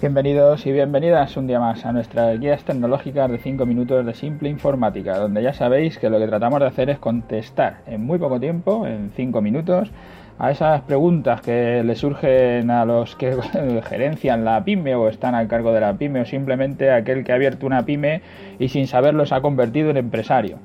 Bienvenidos y bienvenidas un día más a nuestras guías tecnológicas de 5 minutos de simple informática, donde ya sabéis que lo que tratamos de hacer es contestar en muy poco tiempo, en 5 minutos, a esas preguntas que le surgen a los que gerencian la pyme o están al cargo de la pyme o simplemente aquel que ha abierto una pyme y sin saberlo se ha convertido en empresario.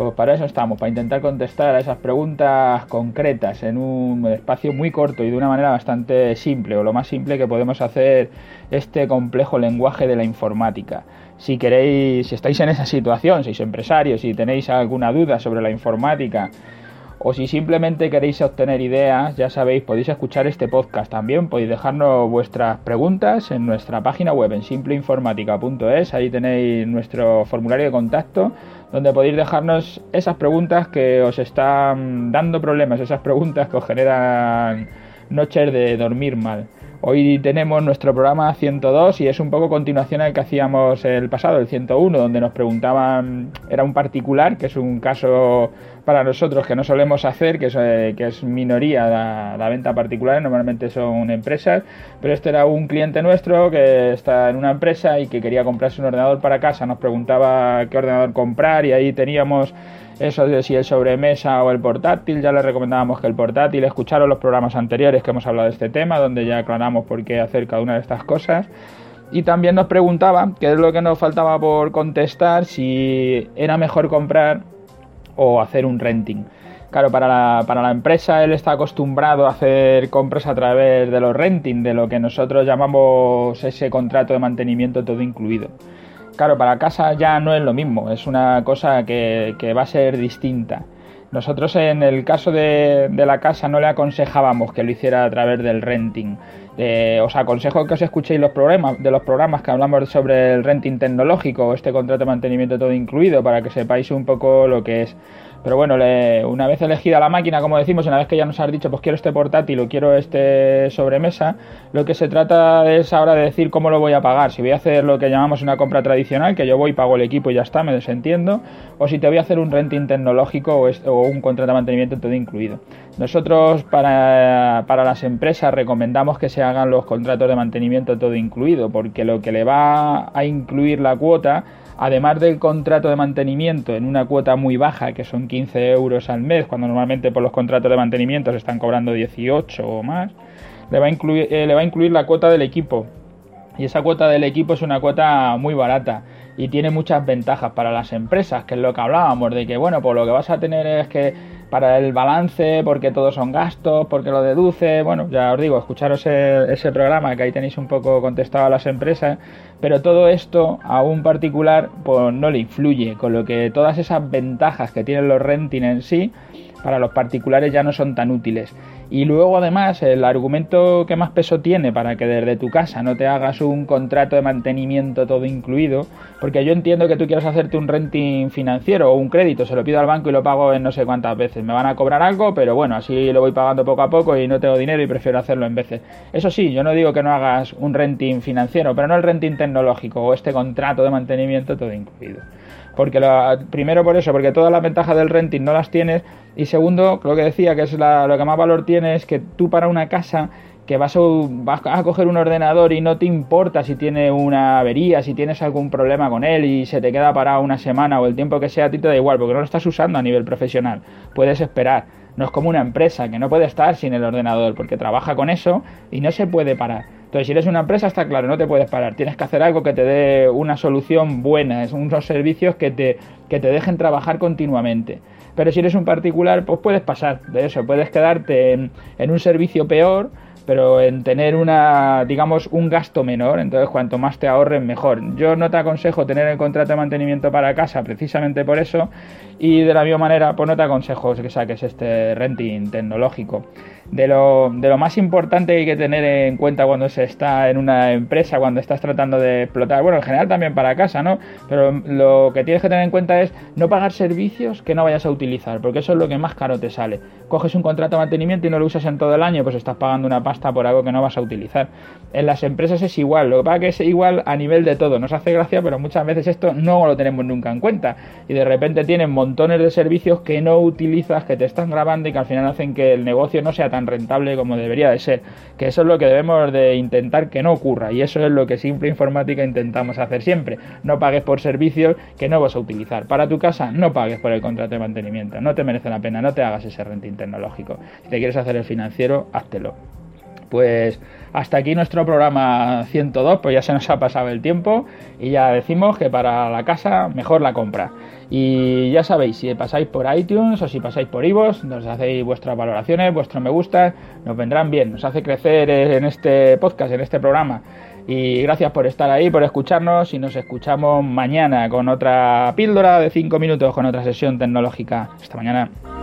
Pues para eso estamos, para intentar contestar a esas preguntas concretas en un espacio muy corto y de una manera bastante simple, o lo más simple que podemos hacer este complejo lenguaje de la informática. Si queréis, si estáis en esa situación, sois empresarios y tenéis alguna duda sobre la informática, o si simplemente queréis obtener ideas, ya sabéis, podéis escuchar este podcast también, podéis dejarnos vuestras preguntas en nuestra página web en simpleinformática.es, ahí tenéis nuestro formulario de contacto donde podéis dejarnos esas preguntas que os están dando problemas, esas preguntas que os generan noches de dormir mal. Hoy tenemos nuestro programa 102 y es un poco continuación al que hacíamos el pasado, el 101, donde nos preguntaban, era un particular, que es un caso para nosotros que no solemos hacer, que es, eh, minoría la, la, venta particular, normalmente son empresas, pero este era un cliente nuestro que está en una empresa y que quería comprarse un ordenador para casa, nos preguntaba qué ordenador comprar y ahí teníamos eso de si el sobremesa o el portátil, ya les recomendábamos que el portátil, escucharon los programas anteriores que hemos hablado de este tema, donde ya aclaramos por qué hacer cada una de estas cosas. Y también nos preguntaba, qué es lo que nos faltaba por contestar, si era mejor comprar o hacer un renting. Claro, para la, para la empresa él está acostumbrado a hacer compras a través de los renting, de lo que nosotros llamamos ese contrato de mantenimiento todo incluido. Claro, para casa ya no es lo mismo, es una cosa que, va a ser distinta. Nosotros en el caso de, la casa no le aconsejábamos que lo hiciera a través del renting. Eh, os aconsejo que os escuchéis los programas, de los programas que hablamos sobre el renting tecnológico, este contrato de mantenimiento todo incluido, para que sepáis un poco lo que es. Pero bueno, una vez elegida la máquina, como decimos, una vez que ya nos has dicho, pues quiero este portátil o quiero este sobremesa, lo que se trata es ahora de decir cómo lo voy a pagar. Si voy a hacer lo que llamamos una compra tradicional, que yo voy, pago el equipo y ya está, me desentiendo, o si te voy a hacer un renting tecnológico o, un contrato de mantenimiento todo incluido. Nosotros para, para las empresas recomendamos que se hagan los contratos de mantenimiento todo incluido, porque lo que le va a incluir la cuota además del contrato de mantenimiento en una cuota muy baja, que son 15 euros al mes, cuando normalmente por los contratos de mantenimiento se están cobrando 18 o más, le va a incluir, eh, le va a incluir la cuota del equipo. Y esa cuota del equipo es una cuota muy barata y tiene muchas ventajas para las empresas, que es lo que hablábamos, de que bueno, pues lo que vas a tener es que para el balance, porque todos son gastos, porque lo deduce. Bueno, ya os digo, escucharos ese programa que ahí tenéis un poco contestado a las empresas, pero todo esto a un particular pues no le influye, con lo que todas esas ventajas que tienen los renting en sí, para los particulares ya no son tan útiles. Y luego además el argumento que más peso tiene para que desde tu casa no te hagas un contrato de mantenimiento todo incluido, porque yo entiendo que tú quieras hacerte un renting financiero o un crédito, se lo pido al banco y lo pago en no sé cuántas veces. Me van a cobrar algo, pero bueno, así lo voy pagando poco a poco y no tengo dinero y prefiero hacerlo en veces. Eso sí, yo no digo que no hagas un renting financiero, pero no el renting tecnológico o este contrato de mantenimiento todo incluido. Porque primero por eso, porque todas las ventajas del renting no las tienes y segundo, lo que decía, que es lo que más valor tiene, es que tú para una casa que vas a, vas a, coger un ordenador y no te importa si tiene una avería, si tienes algún problema con él y se te queda parado una semana o el tiempo que sea, a ti te da igual, porque no lo estás usando a nivel profesional. Puedes esperar. No es como una empresa que no puede estar sin el ordenador, porque trabaja con eso y no se puede parar. Entonces, si eres una empresa, está claro, no te puedes parar. Tienes que hacer algo que te dé una solución buena, unos servicios que te, que te dejen trabajar continuamente. Pero si eres un particular, pues puedes pasar de eso, puedes quedarte en, un servicio peor, pero en tener una, digamos, un gasto menor, entonces cuanto más te ahorren mejor. Yo no te aconsejo tener el contrato de mantenimiento para casa precisamente por eso y de la misma manera pues no te aconsejo que saques este renting tecnológico de lo, de lo más importante que hay que tener en cuenta cuando se está en una empresa, cuando estás tratando de explotar, bueno, en general también para casa, ¿no? Pero lo que tienes que tener en cuenta es no pagar servicios que no vayas a utilizar, porque eso es lo que más caro te sale. Coges un contrato de mantenimiento y no lo usas en todo el año, pues estás pagando una pasta por algo que no vas a utilizar. En las empresas es igual, lo que pasa es que es igual a nivel de todo, nos hace gracia, pero muchas veces esto no lo tenemos nunca en cuenta y de repente tienen montones de servicios que no utilizas, que te están grabando y que al final hacen que el negocio no sea tan rentable como debería de ser. Que eso es lo que debemos de intentar que no ocurra y eso es lo que Simple Informática intentamos hacer siempre. No pagues por servicios que no vas a utilizar. Para tu casa, no pagues por el contrato de mantenimiento. No te merece la pena, no te hagas ese renting tecnológico. Si te quieres hacer el financiero, háztelo. Pues hasta aquí nuestro programa 102, pues ya se nos ha pasado el tiempo y ya decimos que para la casa mejor la compra. Y ya sabéis, si pasáis por iTunes o si pasáis por iVoox, nos hacéis vuestras valoraciones, vuestro me gusta, nos vendrán bien, nos hace crecer en este podcast, en este programa. Y gracias por estar ahí, por escucharnos y nos escuchamos mañana con otra píldora de 5 minutos, con otra sesión tecnológica. Hasta mañana.